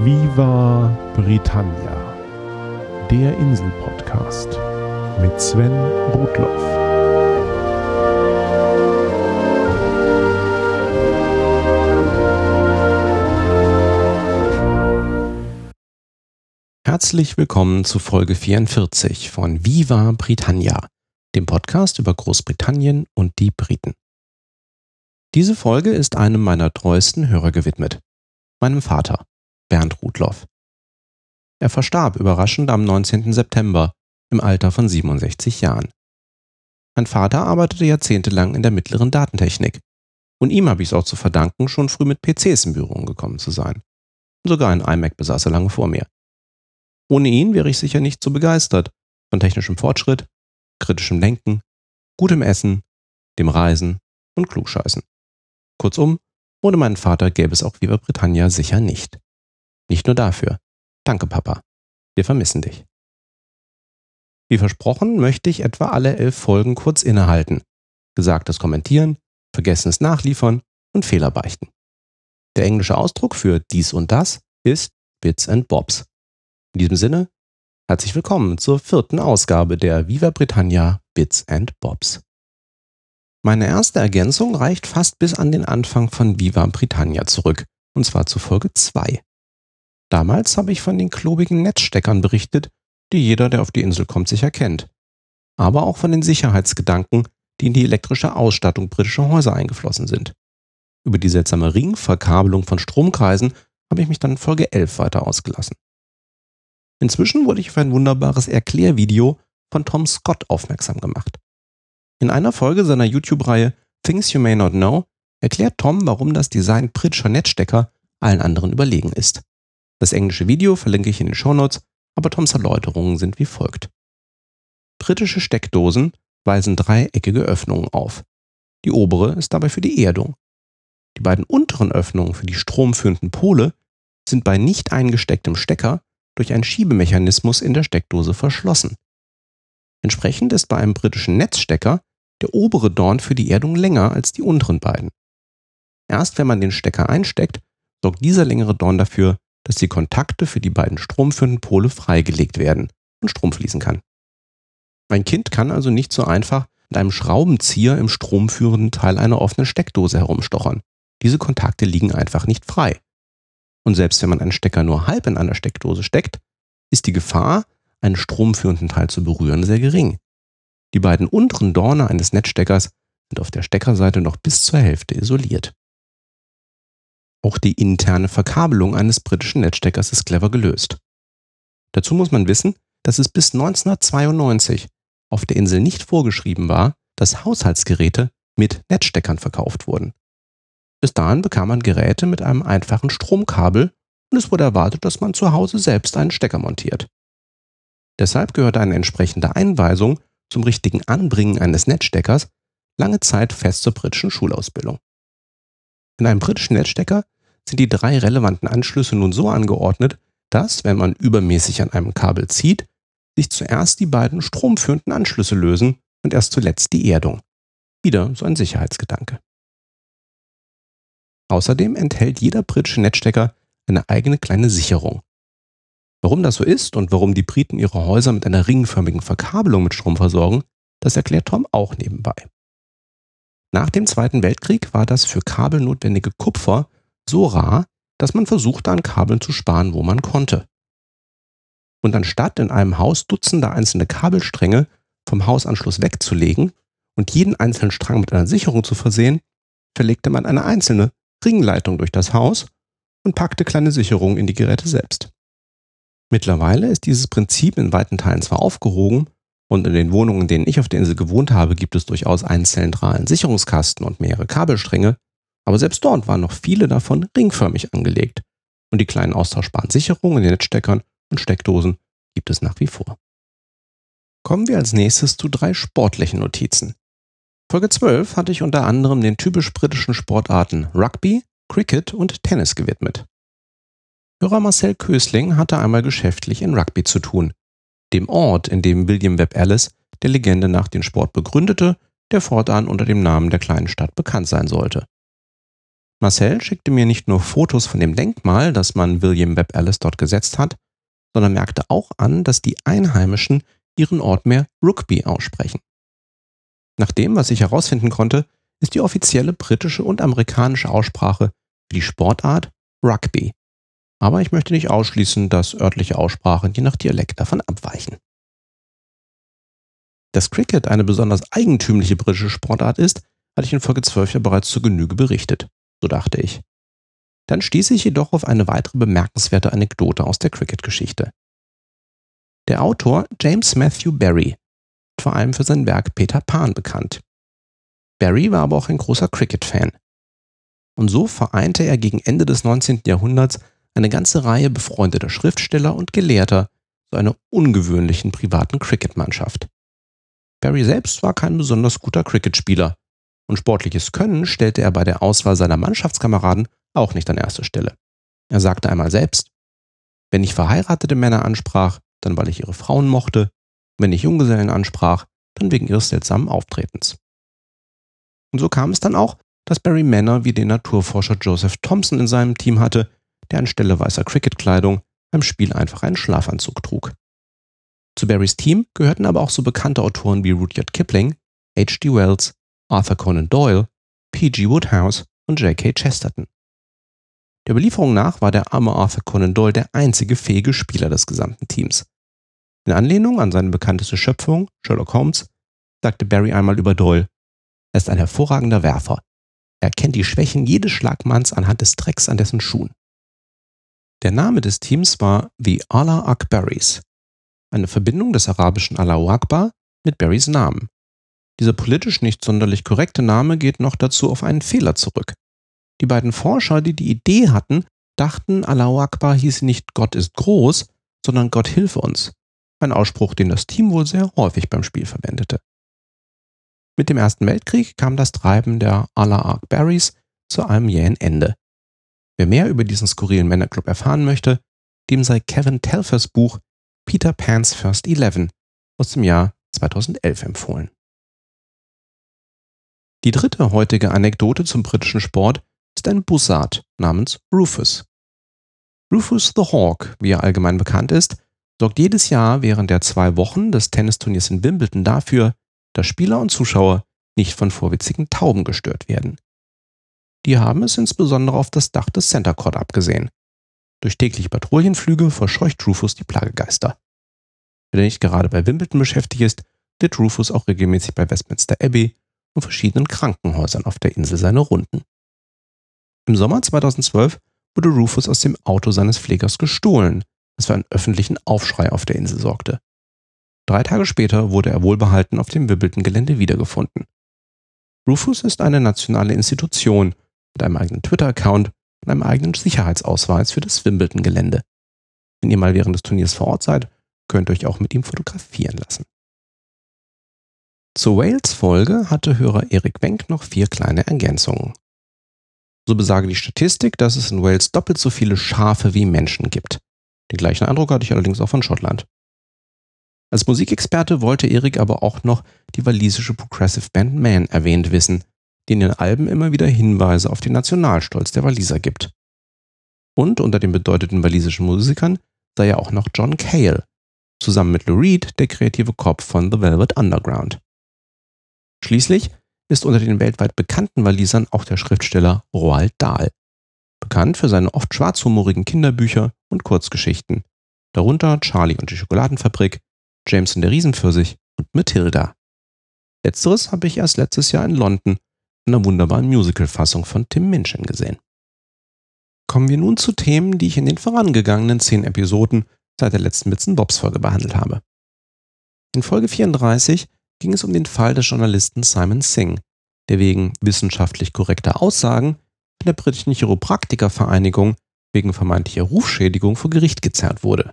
Viva Britannia, der Insel-Podcast mit Sven Rudloff. Herzlich willkommen zu Folge 44 von Viva Britannia, dem Podcast über Großbritannien und die Briten. Diese Folge ist einem meiner treuesten Hörer gewidmet, meinem Vater, Bernd Rudloff. Er verstarb überraschend am 19. September im Alter von 67 Jahren. Mein Vater arbeitete jahrzehntelang in der mittleren Datentechnik und ihm habe ich es auch zu verdanken, schon früh mit PCs in Berührung gekommen zu sein. sogar ein iMac besaß er lange vor mir. Ohne ihn wäre ich sicher nicht so begeistert von technischem Fortschritt, kritischem Denken, gutem Essen, dem Reisen und Klugscheißen. Kurzum, ohne meinen Vater gäbe es auch Viva Britannia sicher nicht. Nicht nur dafür. Danke, Papa. Wir vermissen dich. Wie versprochen möchte ich etwa alle elf Folgen kurz innehalten. Gesagtes kommentieren, vergessenes nachliefern und Fehler beichten. Der englische Ausdruck für dies und das ist Bits and Bobs. In diesem Sinne, herzlich willkommen zur vierten Ausgabe der Viva Britannia Bits and Bobs. Meine erste Ergänzung reicht fast bis an den Anfang von Viva Britannia zurück, und zwar zu Folge 2. Damals habe ich von den klobigen Netzsteckern berichtet, die jeder, der auf die Insel kommt, sicher kennt. Aber auch von den Sicherheitsgedanken, die in die elektrische Ausstattung britischer Häuser eingeflossen sind. Über die seltsame Ringverkabelung von Stromkreisen habe ich mich dann in Folge 11 weiter ausgelassen. Inzwischen wurde ich auf ein wunderbares Erklärvideo von Tom Scott aufmerksam gemacht. In einer Folge seiner YouTube-Reihe Things You May Not Know erklärt Tom, warum das Design britischer Netzstecker allen anderen überlegen ist. Das englische Video verlinke ich in den Shownotes, aber Toms Erläuterungen sind wie folgt. Britische Steckdosen weisen dreieckige Öffnungen auf. Die obere ist dabei für die Erdung. Die beiden unteren Öffnungen für die stromführenden Pole sind bei nicht eingestecktem Stecker durch einen Schiebemechanismus in der Steckdose verschlossen. Entsprechend ist bei einem britischen Netzstecker der obere Dorn für die Erdung länger als die unteren beiden. Erst wenn man den Stecker einsteckt, sorgt dieser längere Dorn dafür, dass die Kontakte für die beiden stromführenden Pole freigelegt werden und Strom fließen kann. Ein Kind kann also nicht so einfach mit einem Schraubenzieher im stromführenden Teil einer offenen Steckdose herumstochern. Diese Kontakte liegen einfach nicht frei. Und selbst wenn man einen Stecker nur halb in einer Steckdose steckt, ist die Gefahr, einen stromführenden Teil zu berühren, sehr gering. Die beiden unteren Dorne eines Netzsteckers sind auf der Steckerseite noch bis zur Hälfte isoliert. Auch die interne Verkabelung eines britischen Netzsteckers ist clever gelöst. Dazu muss man wissen, dass es bis 1992 auf der Insel nicht vorgeschrieben war, dass Haushaltsgeräte mit Netzsteckern verkauft wurden. Bis dahin bekam man Geräte mit einem einfachen Stromkabel und es wurde erwartet, dass man zu Hause selbst einen Stecker montiert. Deshalb gehörte eine entsprechende Einweisung zum richtigen Anbringen eines Netzsteckers lange Zeit fest zur britischen Schulausbildung. In einem britischen Netzstecker sind die drei relevanten Anschlüsse nun so angeordnet, dass, wenn man übermäßig an einem Kabel zieht, sich zuerst die beiden stromführenden Anschlüsse lösen und erst zuletzt die Erdung. Wieder so ein Sicherheitsgedanke. Außerdem enthält jeder britische Netzstecker eine eigene kleine Sicherung. Warum das so ist und warum die Briten ihre Häuser mit einer ringförmigen Verkabelung mit Strom versorgen, das erklärt Tom auch nebenbei. Nach dem Zweiten Weltkrieg war das für Kabel notwendige Kupfer so rar, dass man versuchte an Kabeln zu sparen, wo man konnte. Und anstatt in einem Haus Dutzende einzelne Kabelstränge vom Hausanschluss wegzulegen und jeden einzelnen Strang mit einer Sicherung zu versehen, verlegte man eine einzelne Ringleitung durch das Haus und packte kleine Sicherungen in die Geräte selbst. Mittlerweile ist dieses Prinzip in weiten Teilen zwar aufgehoben und in den Wohnungen, in denen ich auf der Insel gewohnt habe, gibt es durchaus einen zentralen Sicherungskasten und mehrere Kabelstränge, aber selbst dort waren noch viele davon ringförmig angelegt und die kleinen austauschbaren Sicherungen in den Netzsteckern und Steckdosen gibt es nach wie vor. Kommen wir als nächstes zu drei sportlichen Notizen. Folge 12 hatte ich unter anderem den typisch britischen Sportarten Rugby, Cricket und Tennis gewidmet. Hörer Marcel Kösling hatte einmal geschäftlich in Rugby zu tun, dem Ort, in dem William Webb Ellis der Legende nach den Sport begründete, der fortan unter dem Namen der kleinen Stadt bekannt sein sollte. Marcel schickte mir nicht nur Fotos von dem Denkmal, das man William Webb Ellis dort gesetzt hat, sondern merkte auch an, dass die Einheimischen ihren Ort mehr Rugby aussprechen. Nach dem, was ich herausfinden konnte, ist die offizielle britische und amerikanische Aussprache für die Sportart Rugby. Aber ich möchte nicht ausschließen, dass örtliche Aussprachen je nach Dialekt davon abweichen. Dass Cricket eine besonders eigentümliche britische Sportart ist, hatte ich in Folge 12 ja bereits zur Genüge berichtet, so dachte ich. Dann stieß ich jedoch auf eine weitere bemerkenswerte Anekdote aus der Cricket-Geschichte. Der Autor James Matthew Barry, vor allem für sein Werk Peter Pan bekannt. Barry war aber auch ein großer Cricket-Fan. Und so vereinte er gegen Ende des 19. Jahrhunderts eine ganze Reihe befreundeter Schriftsteller und Gelehrter zu einer ungewöhnlichen privaten Cricket-Mannschaft. Barry selbst war kein besonders guter Cricket-Spieler und sportliches Können stellte er bei der Auswahl seiner Mannschaftskameraden auch nicht an erste Stelle. Er sagte einmal selbst, wenn ich verheiratete Männer ansprach, dann weil ich ihre Frauen mochte, wenn ich Junggesellen ansprach, dann wegen ihres seltsamen Auftretens. Und so kam es dann auch, dass Barry Männer wie den Naturforscher Joseph Thompson in seinem Team hatte, der anstelle weißer Cricketkleidung beim Spiel einfach einen Schlafanzug trug. Zu Barrys Team gehörten aber auch so bekannte Autoren wie Rudyard Kipling, H.G. Wells, Arthur Conan Doyle, P.G. Woodhouse und J.K. Chesterton. Der Belieferung nach war der arme Arthur Conan Doyle der einzige fähige Spieler des gesamten Teams. In Anlehnung an seine bekannteste Schöpfung, Sherlock Holmes, sagte Barry einmal über Doyle, er ist ein hervorragender Werfer. Er kennt die Schwächen jedes Schlagmanns anhand des Drecks an dessen Schuhen. Der Name des Teams war The Allah Akbaris, eine Verbindung des arabischen Allahu Akbar mit Barrys Namen. Dieser politisch nicht sonderlich korrekte Name geht noch dazu auf einen Fehler zurück. Die beiden Forscher, die die Idee hatten, dachten, Allahu Akbar hieße nicht Gott ist groß, sondern Gott hilfe uns. Ein Ausspruch, den das Team wohl sehr häufig beim Spiel verwendete. Mit dem Ersten Weltkrieg kam das Treiben der Allah Akbaris zu einem jähen Ende. Wer mehr über diesen skurrilen Männerclub erfahren möchte, dem sei Kevin Telfers Buch Peter Pan's First Eleven aus dem Jahr 2011 empfohlen. Die dritte heutige Anekdote zum britischen Sport ist ein Bussard namens Rufus. Rufus the Hawk, wie er allgemein bekannt ist, sorgt jedes Jahr während der zwei Wochen des Tennisturniers in Wimbledon dafür, dass Spieler und Zuschauer nicht von vorwitzigen Tauben gestört werden. Die haben es insbesondere auf das Dach des Center Court abgesehen. Durch tägliche Patrouillenflüge verscheucht Rufus die Plagegeister. Wenn er nicht gerade bei Wimbledon beschäftigt ist, wird Rufus auch regelmäßig bei Westminster Abbey und verschiedenen Krankenhäusern auf der Insel seine Runden. Im Sommer 2012 wurde Rufus aus dem Auto seines Pflegers gestohlen, was für einen öffentlichen Aufschrei auf der Insel sorgte. Drei Tage später wurde er wohlbehalten auf dem Wimbledon-Gelände wiedergefunden. Rufus ist eine nationale Institution mit einem eigenen Twitter-Account und einem eigenen Sicherheitsausweis für das Wimbledon-Gelände. Wenn ihr mal während des Turniers vor Ort seid, könnt ihr euch auch mit ihm fotografieren lassen. Zur Wales-Folge hatte Hörer Erik Wenk noch vier kleine Ergänzungen. So besage die Statistik, dass es in Wales doppelt so viele Schafe wie Menschen gibt. Den gleichen Eindruck hatte ich allerdings auch von Schottland. Als Musikexperte wollte Erik aber auch noch die walisische Progressive Band Man erwähnt wissen, die in den Alben immer wieder Hinweise auf den Nationalstolz der Waliser gibt. Und unter den bedeutenden walisischen Musikern sei ja auch noch John Cale, zusammen mit Lou Reed der kreative Kopf von The Velvet Underground. Schließlich ist unter den weltweit bekannten Walisern auch der Schriftsteller Roald Dahl, bekannt für seine oft schwarzhumorigen Kinderbücher und Kurzgeschichten, darunter Charlie und die Schokoladenfabrik, James und der Riesenpfirsich und Matilda. Letzteres habe ich erst letztes Jahr in London in einer wunderbaren Musical-Fassung von Tim Minchin gesehen. Kommen wir nun zu Themen, die ich in den vorangegangenen zehn Episoden seit der letzten Bits Bobs Folge behandelt habe. In Folge 34 ging es um den Fall des Journalisten Simon Singh, der wegen wissenschaftlich korrekter Aussagen von der britischen Chiropraktikervereinigung wegen vermeintlicher Rufschädigung vor Gericht gezerrt wurde.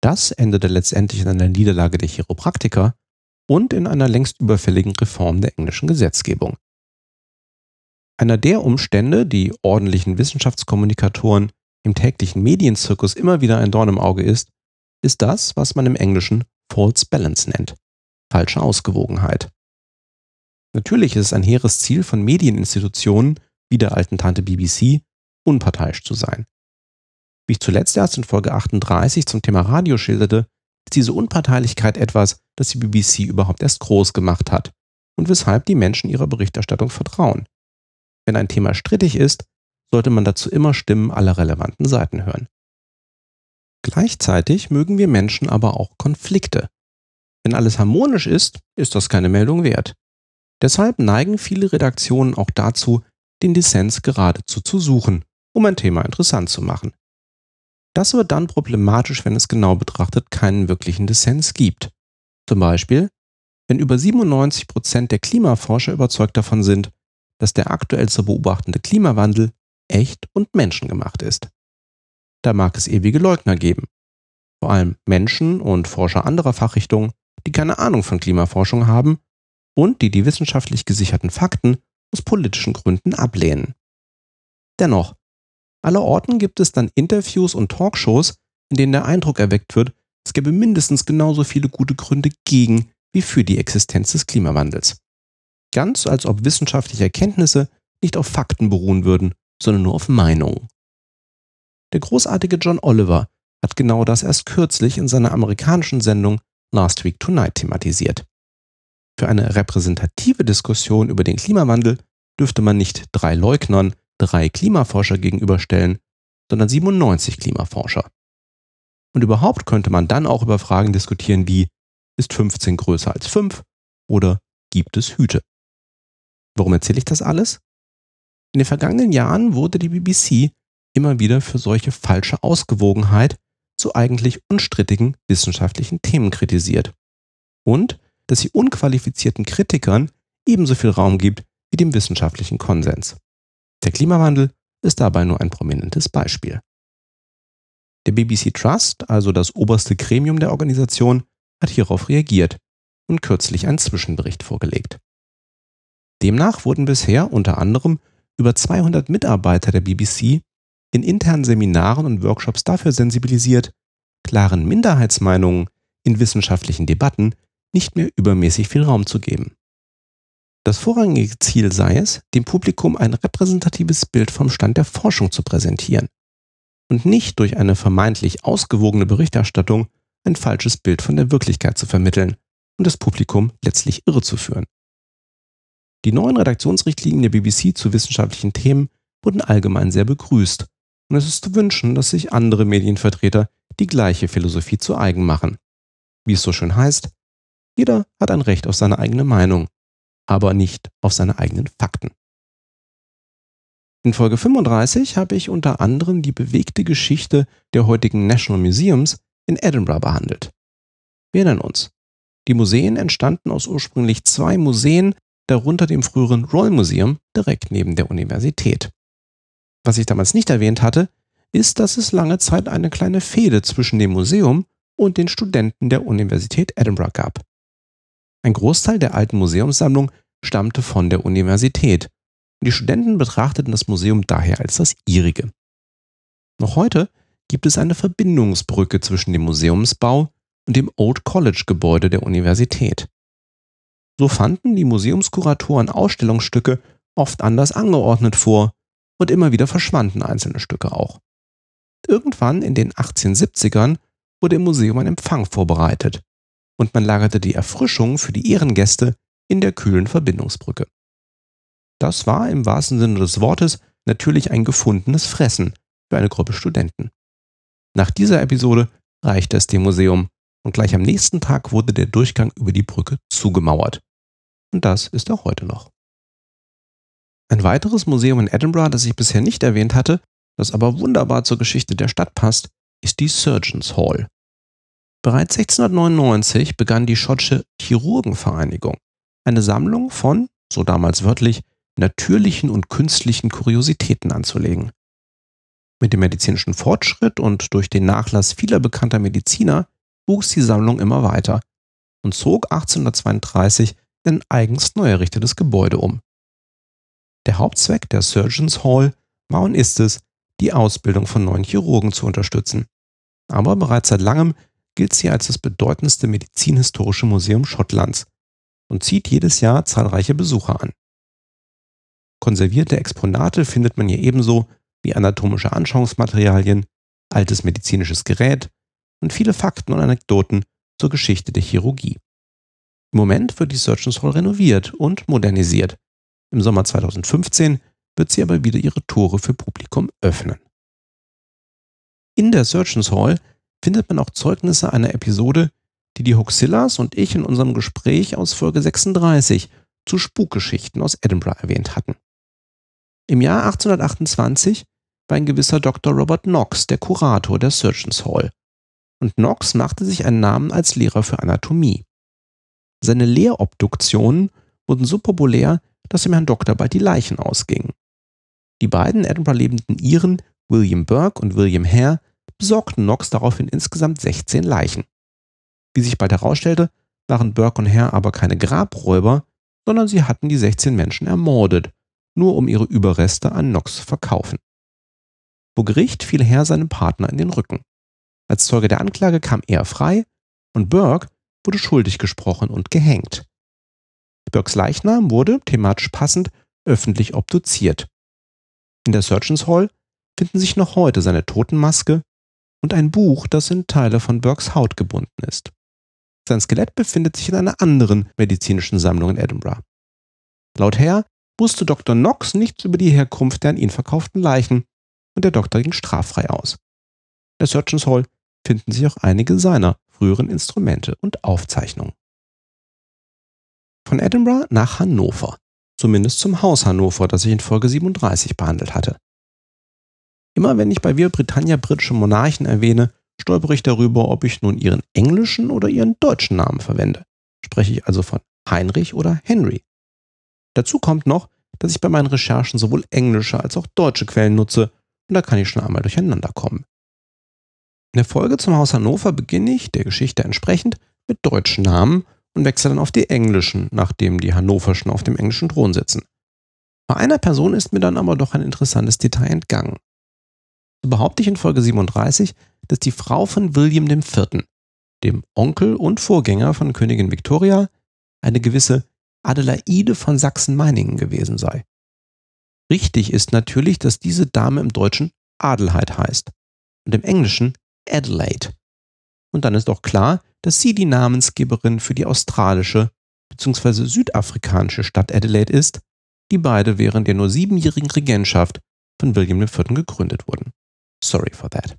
Das endete letztendlich in einer Niederlage der Chiropraktiker und in einer längst überfälligen Reform der englischen Gesetzgebung. Einer der Umstände, die ordentlichen Wissenschaftskommunikatoren im täglichen Medienzirkus immer wieder ein Dorn im Auge ist, ist das, was man im Englischen False Balance nennt, falsche Ausgewogenheit. Natürlich ist es ein hehres Ziel von Medieninstitutionen wie der alten Tante BBC, unparteiisch zu sein. Wie ich zuletzt erst in Folge 38 zum Thema Radio schilderte, ist diese Unparteilichkeit etwas, das die BBC überhaupt erst groß gemacht hat und weshalb die Menschen ihrer Berichterstattung vertrauen. Wenn ein Thema strittig ist, sollte man dazu immer Stimmen aller relevanten Seiten hören. Gleichzeitig mögen wir Menschen aber auch Konflikte. Wenn alles harmonisch ist, ist das keine Meldung wert. Deshalb neigen viele Redaktionen auch dazu, den Dissens geradezu zu suchen, um ein Thema interessant zu machen. Das wird dann problematisch, wenn es genau betrachtet keinen wirklichen Dissens gibt. Zum Beispiel, wenn über 97 Prozent der Klimaforscher überzeugt davon sind, dass der aktuell zu beobachtende Klimawandel echt und menschengemacht ist. Da mag es ewige Leugner geben. Vor allem Menschen und Forscher anderer Fachrichtungen, die keine Ahnung von Klimaforschung haben und die die wissenschaftlich gesicherten Fakten aus politischen Gründen ablehnen. Dennoch, allerorten gibt es dann Interviews und Talkshows, in denen der Eindruck erweckt wird, es gäbe mindestens genauso viele gute Gründe gegen wie für die Existenz des Klimawandels. Ganz als ob wissenschaftliche Erkenntnisse nicht auf Fakten beruhen würden, sondern nur auf Meinungen. Der großartige John Oliver hat genau das erst kürzlich in seiner amerikanischen Sendung Last Week Tonight thematisiert. Für eine repräsentative Diskussion über den Klimawandel dürfte man nicht drei Leugnern, drei Klimaforscher gegenüberstellen, sondern 97 Klimaforscher. Und überhaupt könnte man dann auch über Fragen diskutieren wie, ist 15 größer als 5 oder gibt es Hüte? Warum erzähle ich das alles? In den vergangenen Jahren wurde die BBC immer wieder für solche falsche Ausgewogenheit zu eigentlich unstrittigen wissenschaftlichen Themen kritisiert. Und dass sie unqualifizierten Kritikern ebenso viel Raum gibt wie dem wissenschaftlichen Konsens. Der Klimawandel ist dabei nur ein prominentes Beispiel. Der BBC Trust, also das oberste Gremium der Organisation, hat hierauf reagiert und kürzlich einen Zwischenbericht vorgelegt. Demnach wurden bisher unter anderem über 200 Mitarbeiter der BBC in internen Seminaren und Workshops dafür sensibilisiert, klaren Minderheitsmeinungen in wissenschaftlichen Debatten nicht mehr übermäßig viel Raum zu geben. Das vorrangige Ziel sei es, dem Publikum ein repräsentatives Bild vom Stand der Forschung zu präsentieren und nicht durch eine vermeintlich ausgewogene Berichterstattung ein falsches Bild von der Wirklichkeit zu vermitteln und das Publikum letztlich irre zu führen. Die neuen Redaktionsrichtlinien der BBC zu wissenschaftlichen Themen wurden allgemein sehr begrüßt und es ist zu wünschen, dass sich andere Medienvertreter die gleiche Philosophie zu eigen machen. Wie es so schön heißt, jeder hat ein Recht auf seine eigene Meinung, aber nicht auf seine eigenen Fakten. In Folge 35 habe ich unter anderem die bewegte Geschichte der heutigen National Museums in Edinburgh behandelt. Wir erinnern uns. Die Museen entstanden aus ursprünglich zwei Museen, darunter dem früheren Royal Museum direkt neben der Universität. Was ich damals nicht erwähnt hatte, ist, dass es lange Zeit eine kleine Fehde zwischen dem Museum und den Studenten der Universität Edinburgh gab. Ein Großteil der alten Museumssammlung stammte von der Universität und die Studenten betrachteten das Museum daher als das ihrige. Noch heute gibt es eine Verbindungsbrücke zwischen dem Museumsbau und dem Old College Gebäude der Universität. So fanden die Museumskuratoren Ausstellungsstücke oft anders angeordnet vor und immer wieder verschwanden einzelne Stücke auch. Irgendwann in den 1870ern wurde im Museum ein Empfang vorbereitet und man lagerte die Erfrischung für die Ehrengäste in der kühlen Verbindungsbrücke. Das war im wahrsten Sinne des Wortes natürlich ein gefundenes Fressen für eine Gruppe Studenten. Nach dieser Episode reichte es dem Museum und gleich am nächsten Tag wurde der Durchgang über die Brücke zugemauert. Und das ist auch heute noch. Ein weiteres Museum in Edinburgh, das ich bisher nicht erwähnt hatte, das aber wunderbar zur Geschichte der Stadt passt, ist die Surgeons Hall. Bereits 1699 begann die schottische Chirurgenvereinigung, eine Sammlung von, so damals wörtlich, natürlichen und künstlichen Kuriositäten anzulegen. Mit dem medizinischen Fortschritt und durch den Nachlass vieler bekannter Mediziner wuchs die Sammlung immer weiter und zog 1832 in ein eigens neu errichtetes Gebäude um. Der Hauptzweck der Surgeons Hall war und ist es, die Ausbildung von neuen Chirurgen zu unterstützen. Aber bereits seit langem gilt sie als das bedeutendste medizinhistorische Museum Schottlands und zieht jedes Jahr zahlreiche Besucher an. Konservierte Exponate findet man hier ebenso wie anatomische Anschauungsmaterialien, altes medizinisches Gerät und viele Fakten und Anekdoten zur Geschichte der Chirurgie. Im Moment wird die Surgeons Hall renoviert und modernisiert. Im Sommer 2015 wird sie aber wieder ihre Tore für Publikum öffnen. In der Surgeons Hall findet man auch Zeugnisse einer Episode, die die Hoxillas und ich in unserem Gespräch aus Folge 36 zu Spukgeschichten aus Edinburgh erwähnt hatten. Im Jahr 1828 war ein gewisser Dr. Robert Knox der Kurator der Surgeons Hall. Und Knox machte sich einen Namen als Lehrer für Anatomie. Seine Lehrobduktionen wurden so populär, dass dem Herrn Doktor bald die Leichen ausgingen. Die beiden Edinburgh lebenden Iren, William Burke und William Hare, besorgten Knox daraufhin insgesamt 16 Leichen. Wie sich bald herausstellte, waren Burke und Hare aber keine Grabräuber, sondern sie hatten die 16 Menschen ermordet, nur um ihre Überreste an Knox zu verkaufen. Vor Gericht fiel Hare seinem Partner in den Rücken. Als Zeuge der Anklage kam er frei und Burke wurde schuldig gesprochen und gehängt. Burkes Leichnam wurde, thematisch passend, öffentlich obduziert. In der Surgeons Hall finden sich noch heute seine Totenmaske und ein Buch, das in Teile von Burkes Haut gebunden ist. Sein Skelett befindet sich in einer anderen medizinischen Sammlung in Edinburgh. Laut Hare wusste Dr. Knox nichts über die Herkunft der an ihn verkauften Leichen und der Doktor ging straffrei aus. Der Surgeons Hall finden sich auch einige seiner früheren Instrumente und Aufzeichnungen. Von Edinburgh nach Hannover, zumindest zum Haus Hannover, das ich in Folge 37 behandelt hatte. Immer wenn ich bei Wir Britannia britische Monarchen erwähne, stolpere ich darüber, ob ich nun ihren englischen oder ihren deutschen Namen verwende. Spreche ich also von Heinrich oder Henry. Dazu kommt noch, dass ich bei meinen Recherchen sowohl englische als auch deutsche Quellen nutze und da kann ich schon einmal durcheinander kommen. In der Folge zum Haus Hannover beginne ich, der Geschichte entsprechend, mit deutschen Namen und wechsle dann auf die englischen, nachdem die Hannoverschen auf dem englischen Thron sitzen. Bei einer Person ist mir dann aber doch ein interessantes Detail entgangen. So behaupte ich in Folge 37, dass die Frau von William IV., dem Onkel und Vorgänger von Königin Victoria, eine gewisse Adelaide von Sachsen-Meiningen gewesen sei. Richtig ist natürlich, dass diese Dame im Deutschen Adelheid heißt und im Englischen Adelaide. Und dann ist auch klar, dass sie die Namensgeberin für die australische bzw. südafrikanische Stadt Adelaide ist, die beide während der nur siebenjährigen Regentschaft von William IV. gegründet wurden. Sorry for that.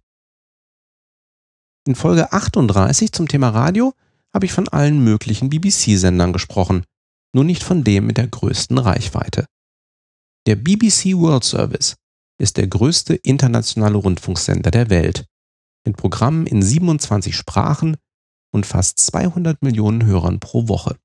In Folge 38 zum Thema Radio habe ich von allen möglichen BBC-Sendern gesprochen, nur nicht von dem mit der größten Reichweite. Der BBC World Service ist der größte internationale Rundfunksender der Welt, mit Programmen in 27 Sprachen und fast 200 Millionen Hörern pro Woche.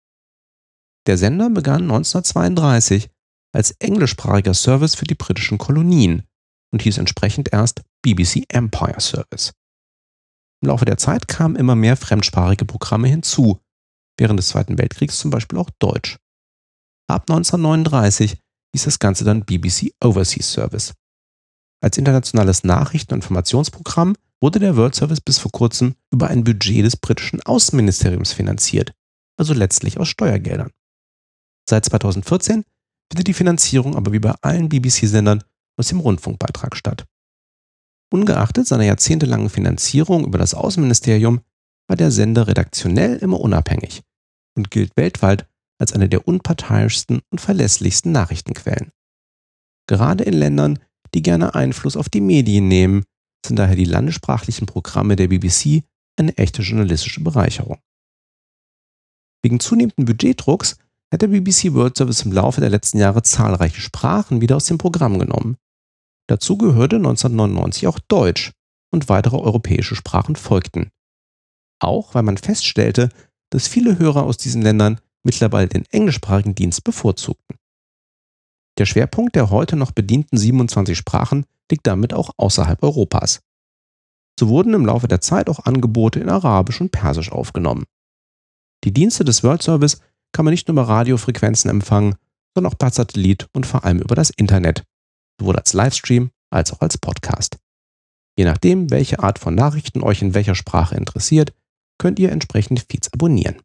Der Sender begann 1932 als englischsprachiger Service für die britischen Kolonien und hieß entsprechend erst BBC Empire Service. Im Laufe der Zeit kamen immer mehr fremdsprachige Programme hinzu, während des Zweiten Weltkriegs zum Beispiel auch Deutsch. Ab 1939 hieß das Ganze dann BBC Overseas Service. Als internationales Nachrichten- und Informationsprogramm wurde der World Service bis vor kurzem über ein Budget des britischen Außenministeriums finanziert, also letztlich aus Steuergeldern. Seit 2014 findet die Finanzierung aber wie bei allen BBC-Sendern aus dem Rundfunkbeitrag statt. Ungeachtet seiner jahrzehntelangen Finanzierung über das Außenministerium war der Sender redaktionell immer unabhängig und gilt weltweit als eine der unparteiischsten und verlässlichsten Nachrichtenquellen. Gerade in Ländern, die gerne Einfluss auf die Medien nehmen, sind daher die landessprachlichen Programme der BBC eine echte journalistische Bereicherung. Wegen zunehmenden Budgetdrucks hat der BBC World Service im Laufe der letzten Jahre zahlreiche Sprachen wieder aus dem Programm genommen. Dazu gehörte 1999 auch Deutsch und weitere europäische Sprachen folgten. Auch weil man feststellte, dass viele Hörer aus diesen Ländern mittlerweile den englischsprachigen Dienst bevorzugten. Der Schwerpunkt der heute noch bedienten 27 Sprachen liegt damit auch außerhalb Europas. So wurden im Laufe der Zeit auch Angebote in Arabisch und Persisch aufgenommen. Die Dienste des World Service kann man nicht nur über Radiofrequenzen empfangen, sondern auch per Satellit und vor allem über das Internet, sowohl als Livestream als auch als Podcast. Je nachdem, welche Art von Nachrichten euch in welcher Sprache interessiert, könnt ihr entsprechende Feeds abonnieren.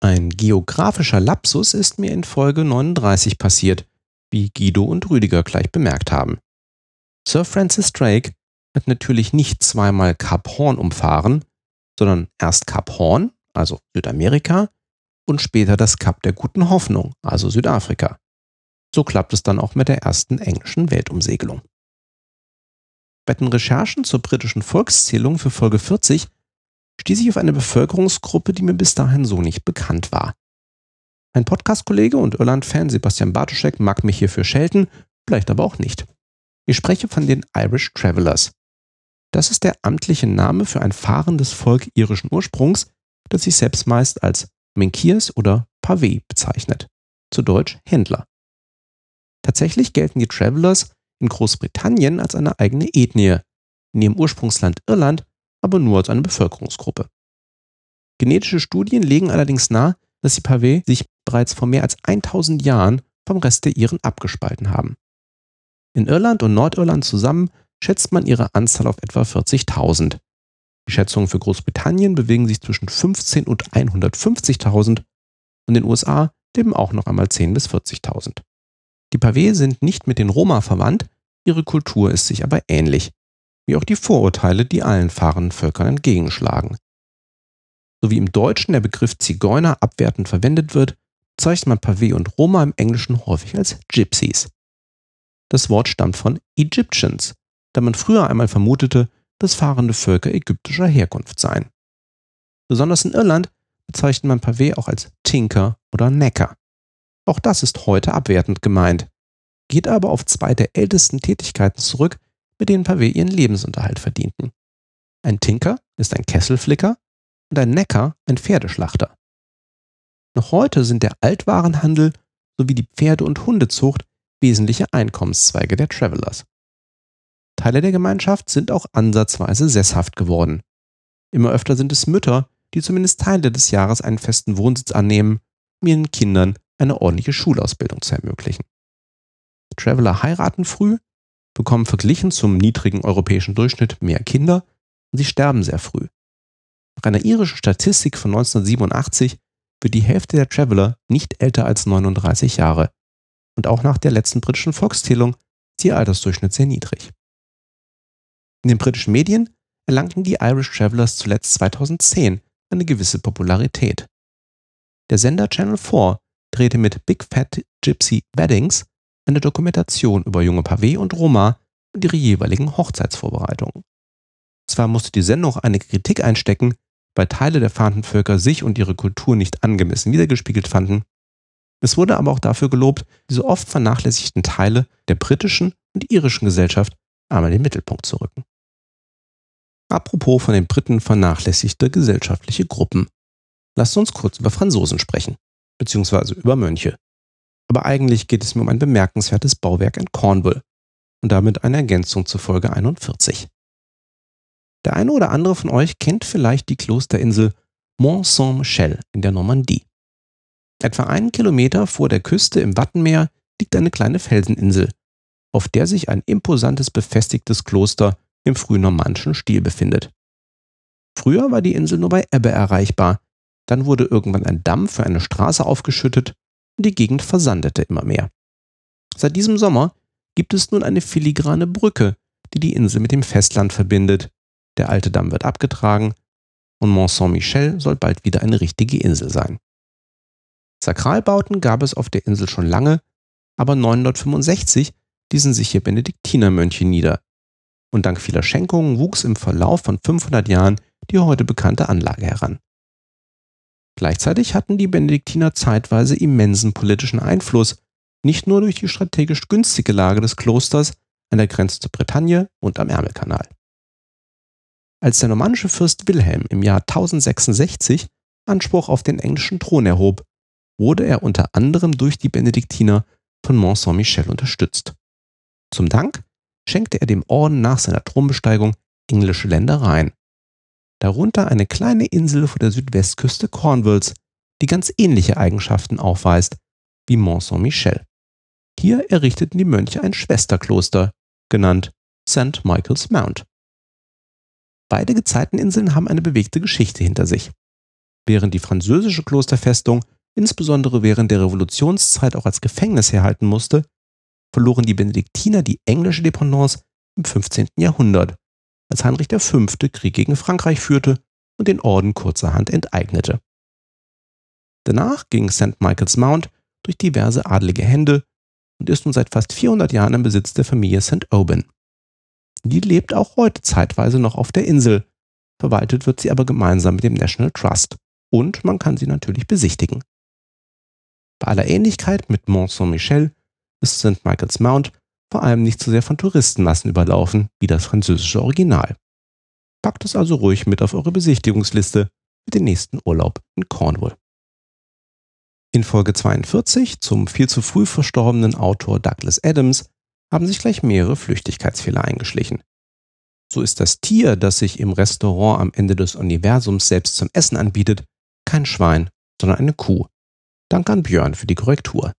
Ein geografischer Lapsus ist mir in Folge 39 passiert, wie Guido und Rüdiger gleich bemerkt haben. Sir Francis Drake hat natürlich nicht zweimal Kap Horn umfahren, sondern erst Kap Horn, also Südamerika, und später das Kap der guten Hoffnung, also Südafrika. So klappt es dann auch mit der ersten englischen Weltumsegelung. Bei den Recherchen zur britischen Volkszählung für Folge 40 stieß ich auf eine Bevölkerungsgruppe, die mir bis dahin so nicht bekannt war. Mein Podcast-Kollege und Irland-Fan Sebastian Bartoschek mag mich hierfür schelten, vielleicht aber auch nicht. Ich spreche von den Irish Travelers. Das ist der amtliche Name für ein fahrendes Volk irischen Ursprungs, das sich selbst meist als Menkirs oder Pavé bezeichnet, zu Deutsch Händler. Tatsächlich gelten die Travelers in Großbritannien als eine eigene Ethnie, in ihrem Ursprungsland Irland aber nur als eine Bevölkerungsgruppe. Genetische Studien legen allerdings nahe, dass die Pavé sich bereits vor mehr als 1000 Jahren vom Rest der Iren abgespalten haben. In Irland und Nordirland zusammen schätzt man ihre Anzahl auf etwa 40.000. Die Schätzungen für Großbritannien bewegen sich zwischen 15 und 150.000 und in den USA leben auch noch einmal 10 bis 40.000. Die Pavé sind nicht mit den Roma verwandt, ihre Kultur ist sich aber ähnlich wie auch die Vorurteile, die allen fahrenden Völkern entgegenschlagen. So wie im Deutschen der Begriff Zigeuner abwertend verwendet wird, bezeichnet man Pavé und Roma im Englischen häufig als Gypsies. Das Wort stammt von Egyptians, da man früher einmal vermutete, dass fahrende Völker ägyptischer Herkunft seien. Besonders in Irland bezeichnet man Pavé auch als Tinker oder Necker. Auch das ist heute abwertend gemeint, geht aber auf zwei der ältesten Tätigkeiten zurück, mit denen Pavé ihren Lebensunterhalt verdienten. Ein Tinker ist ein Kesselflicker und ein Necker ein Pferdeschlachter. Noch heute sind der Altwarenhandel sowie die Pferde- und Hundezucht wesentliche Einkommenszweige der Travelers. Teile der Gemeinschaft sind auch ansatzweise sesshaft geworden. Immer öfter sind es Mütter, die zumindest Teile des Jahres einen festen Wohnsitz annehmen, um ihren Kindern eine ordentliche Schulausbildung zu ermöglichen. Traveler heiraten früh bekommen verglichen zum niedrigen europäischen Durchschnitt mehr Kinder und sie sterben sehr früh. Nach einer irischen Statistik von 1987 wird die Hälfte der Traveler nicht älter als 39 Jahre. Und auch nach der letzten britischen Volkszählung ist ihr Altersdurchschnitt sehr niedrig. In den britischen Medien erlangten die Irish Travelers zuletzt 2010 eine gewisse Popularität. Der Sender Channel 4 drehte mit Big Fat Gypsy Weddings eine Dokumentation über junge Pavé und Roma und ihre jeweiligen Hochzeitsvorbereitungen. Zwar musste die Sendung einige Kritik einstecken, weil Teile der Fahnenvölker sich und ihre Kultur nicht angemessen wiedergespiegelt fanden. Es wurde aber auch dafür gelobt, diese oft vernachlässigten Teile der britischen und irischen Gesellschaft einmal in den Mittelpunkt zu rücken. Apropos von den Briten vernachlässigte gesellschaftliche Gruppen. Lasst uns kurz über Franzosen sprechen, beziehungsweise über Mönche aber eigentlich geht es mir um ein bemerkenswertes Bauwerk in Cornwall und damit eine Ergänzung zur Folge 41. Der eine oder andere von euch kennt vielleicht die Klosterinsel Mont Saint-Michel in der Normandie. Etwa einen Kilometer vor der Küste im Wattenmeer liegt eine kleine Felseninsel, auf der sich ein imposantes befestigtes Kloster im frühnormannischen Stil befindet. Früher war die Insel nur bei Ebbe erreichbar, dann wurde irgendwann ein Damm für eine Straße aufgeschüttet und die Gegend versandete immer mehr. Seit diesem Sommer gibt es nun eine filigrane Brücke, die die Insel mit dem Festland verbindet. Der alte Damm wird abgetragen und Mont Saint-Michel soll bald wieder eine richtige Insel sein. Sakralbauten gab es auf der Insel schon lange, aber 965 ließen sich hier Benediktinermönche nieder. Und dank vieler Schenkungen wuchs im Verlauf von 500 Jahren die heute bekannte Anlage heran. Gleichzeitig hatten die Benediktiner zeitweise immensen politischen Einfluss, nicht nur durch die strategisch günstige Lage des Klosters an der Grenze zur Bretagne und am Ärmelkanal. Als der normannische Fürst Wilhelm im Jahr 1066 Anspruch auf den englischen Thron erhob, wurde er unter anderem durch die Benediktiner von Mont Saint-Michel unterstützt. Zum Dank schenkte er dem Orden nach seiner Thronbesteigung englische Ländereien, darunter eine kleine Insel vor der Südwestküste Cornwalls, die ganz ähnliche Eigenschaften aufweist wie Mont Saint-Michel. Hier errichteten die Mönche ein Schwesterkloster, genannt St. Michael's Mount. Beide Gezeiteninseln haben eine bewegte Geschichte hinter sich. während die französische Klosterfestung insbesondere während der Revolutionszeit auch als Gefängnis herhalten musste, verloren die Benediktiner die englische Dependance im 15. Jahrhundert, als Heinrich V. Krieg gegen Frankreich führte und den Orden kurzerhand enteignete. Danach ging St. Michael's Mount durch diverse adlige Hände und ist nun seit fast 400 Jahren im Besitz der Familie St. Aubin. Die lebt auch heute zeitweise noch auf der Insel, verwaltet wird sie aber gemeinsam mit dem National Trust und man kann sie natürlich besichtigen. Bei aller Ähnlichkeit mit Mont Saint-Michel ist St. Michael's Mount vor allem nicht so sehr von Touristenmassen überlaufen wie das französische Original. Packt es also ruhig mit auf eure Besichtigungsliste für den nächsten Urlaub in Cornwall. In Folge 42 zum viel zu früh verstorbenen Autor Douglas Adams haben sich gleich mehrere Flüchtigkeitsfehler eingeschlichen. So ist das Tier, das sich im Restaurant am Ende des Universums selbst zum Essen anbietet, kein Schwein, sondern eine Kuh. Dank an Björn für die Korrektur.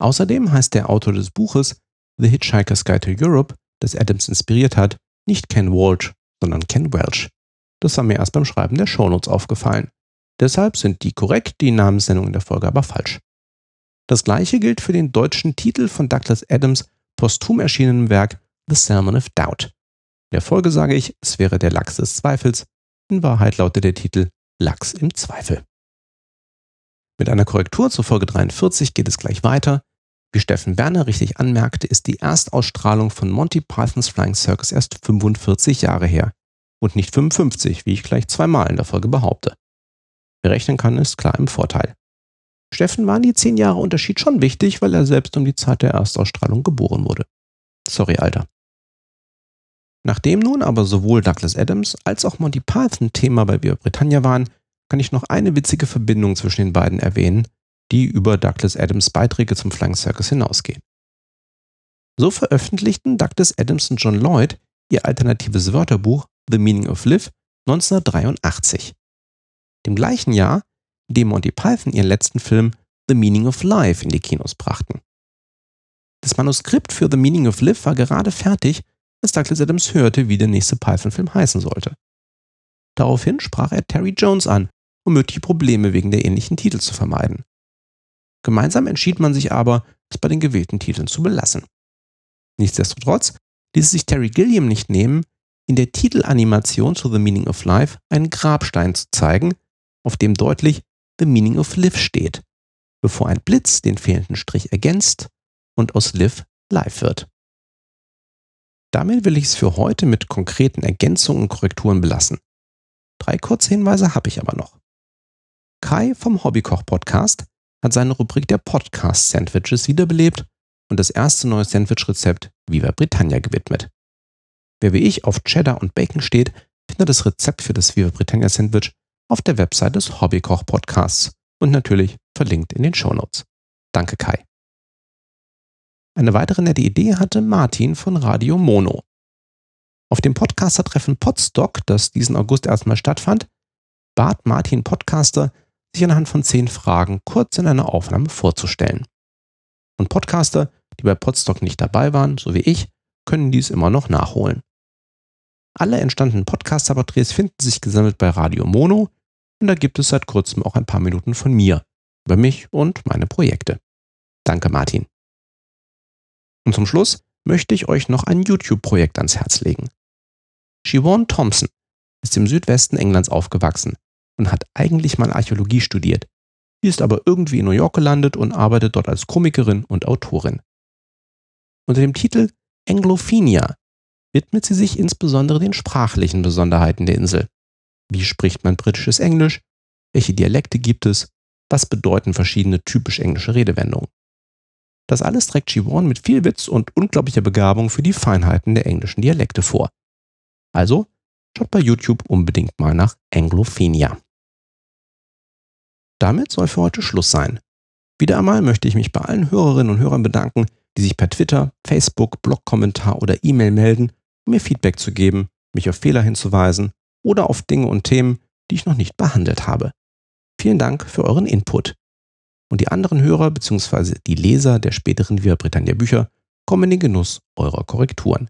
Außerdem heißt der Autor des Buches The Hitchhiker's Guide to Europe, das Adams inspiriert hat, nicht Ken Walsh, sondern Ken Welch. Das war mir erst beim Schreiben der Shownotes aufgefallen. Deshalb sind die korrekt, die Namensnennung in der Folge aber falsch. Das gleiche gilt für den deutschen Titel von Douglas Adams posthum erschienenem Werk The Sermon of Doubt. In der Folge sage ich, es wäre der Lachs des Zweifels. In Wahrheit lautet der Titel Lachs im Zweifel. Mit einer Korrektur zur Folge 43 geht es gleich weiter. Wie Steffen Werner richtig anmerkte, ist die Erstausstrahlung von Monty Pythons Flying Circus erst 45 Jahre her und nicht 55, wie ich gleich zweimal in der Folge behaupte. Wer rechnen kann, ist klar im Vorteil. Steffen waren die 10 Jahre Unterschied schon wichtig, weil er selbst um die Zeit der Erstausstrahlung geboren wurde. Sorry, Alter. Nachdem nun aber sowohl Douglas Adams als auch Monty Python Thema bei Viva Britannia waren, kann ich noch eine witzige Verbindung zwischen den beiden erwähnen, die über Douglas Adams Beiträge zum Flying Circus hinausgehen. So veröffentlichten Douglas Adams und John Lloyd ihr alternatives Wörterbuch The Meaning of Live 1983. Dem gleichen Jahr, dem Monty Python ihren letzten Film The Meaning of Life in die Kinos brachten. Das Manuskript für The Meaning of Live war gerade fertig, als Douglas Adams hörte, wie der nächste Python-Film heißen sollte. Daraufhin sprach er Terry Jones an, um mögliche Probleme wegen der ähnlichen Titel zu vermeiden. Gemeinsam entschied man sich aber, es bei den gewählten Titeln zu belassen. Nichtsdestotrotz ließ sich Terry Gilliam nicht nehmen, in der Titelanimation zu The Meaning of Life einen Grabstein zu zeigen, auf dem deutlich The Meaning of Live steht, bevor ein Blitz den fehlenden Strich ergänzt und aus Live live wird. Damit will ich es für heute mit konkreten Ergänzungen und Korrekturen belassen. Drei kurze Hinweise habe ich aber noch. Kai vom Hobbykoch-Podcast hat seine Rubrik der Podcast-Sandwiches wiederbelebt und das erste neue Sandwich-Rezept Viva Britannia gewidmet. Wer wie ich auf Cheddar und Bacon steht, findet das Rezept für das Viva Britannia Sandwich auf der Website des Hobbykoch-Podcasts und natürlich verlinkt in den Shownotes. Danke Kai. Eine weitere nette Idee hatte Martin von Radio Mono. Auf dem Podcaster-Treffen Podstock, das diesen August erstmal stattfand, bat Martin Podcaster, sich anhand von zehn Fragen kurz in einer Aufnahme vorzustellen. Und Podcaster, die bei Podstock nicht dabei waren, so wie ich, können dies immer noch nachholen. Alle entstandenen Podcaster-Porträts finden sich gesammelt bei Radio Mono und da gibt es seit kurzem auch ein paar Minuten von mir über mich und meine Projekte. Danke, Martin. Und zum Schluss möchte ich euch noch ein YouTube-Projekt ans Herz legen. Siobhan Thompson ist im Südwesten Englands aufgewachsen und hat eigentlich mal Archäologie studiert. Sie ist aber irgendwie in New York gelandet und arbeitet dort als Komikerin und Autorin. Unter dem Titel Anglophenia widmet sie sich insbesondere den sprachlichen Besonderheiten der Insel. Wie spricht man britisches Englisch? Welche Dialekte gibt es? Was bedeuten verschiedene typisch englische Redewendungen? Das alles trägt Siobhan mit viel Witz und unglaublicher Begabung für die Feinheiten der englischen Dialekte vor. Also schaut bei YouTube unbedingt mal nach Anglophenia. Damit soll für heute Schluss sein. Wieder einmal möchte ich mich bei allen Hörerinnen und Hörern bedanken, die sich per Twitter, Facebook, Blogkommentar oder E-Mail melden, um mir Feedback zu geben, mich auf Fehler hinzuweisen oder auf Dinge und Themen, die ich noch nicht behandelt habe. Vielen Dank für euren Input. Und die anderen Hörer bzw. die Leser der späteren Via Britannia Bücher kommen in den Genuss eurer Korrekturen.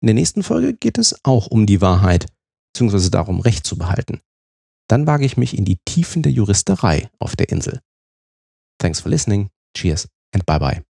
In der nächsten Folge geht es auch um die Wahrheit bzw. darum, Recht zu behalten. dann wage ich mich in die Tiefen der Juristerei auf der Insel. Thanks for listening. Cheers and bye bye.